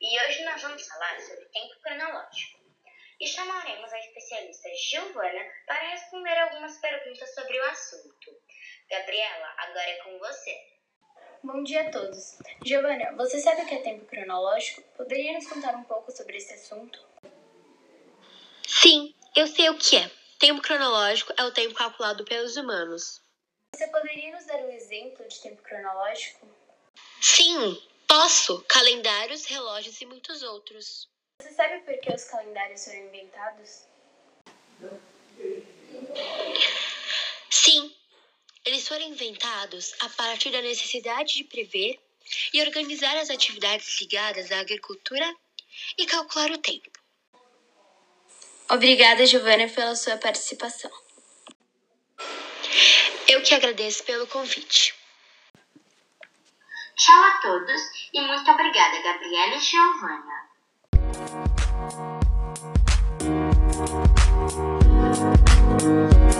e hoje nós vamos falar sobre tempo cronológico. E chamaremos a especialista Giovana para responder algumas perguntas sobre o assunto. Gabriela, agora é com você. Bom dia a todos. Giovana, você sabe o que é tempo cronológico? Poderia nos contar um pouco sobre esse assunto? Sim, eu sei o que é. Tempo cronológico é o tempo calculado pelos humanos. Você poderia nos dar um exemplo de tempo cronológico? Sim, posso. Calendários, relógios e muitos outros. Você sabe por que os calendários foram inventados? Sim, eles foram inventados a partir da necessidade de prever e organizar as atividades ligadas à agricultura e calcular o tempo. Obrigada, Giovana, pela sua participação. Eu que agradeço pelo convite. Tchau a todos e muito obrigada, Gabriela e Giovanna. Música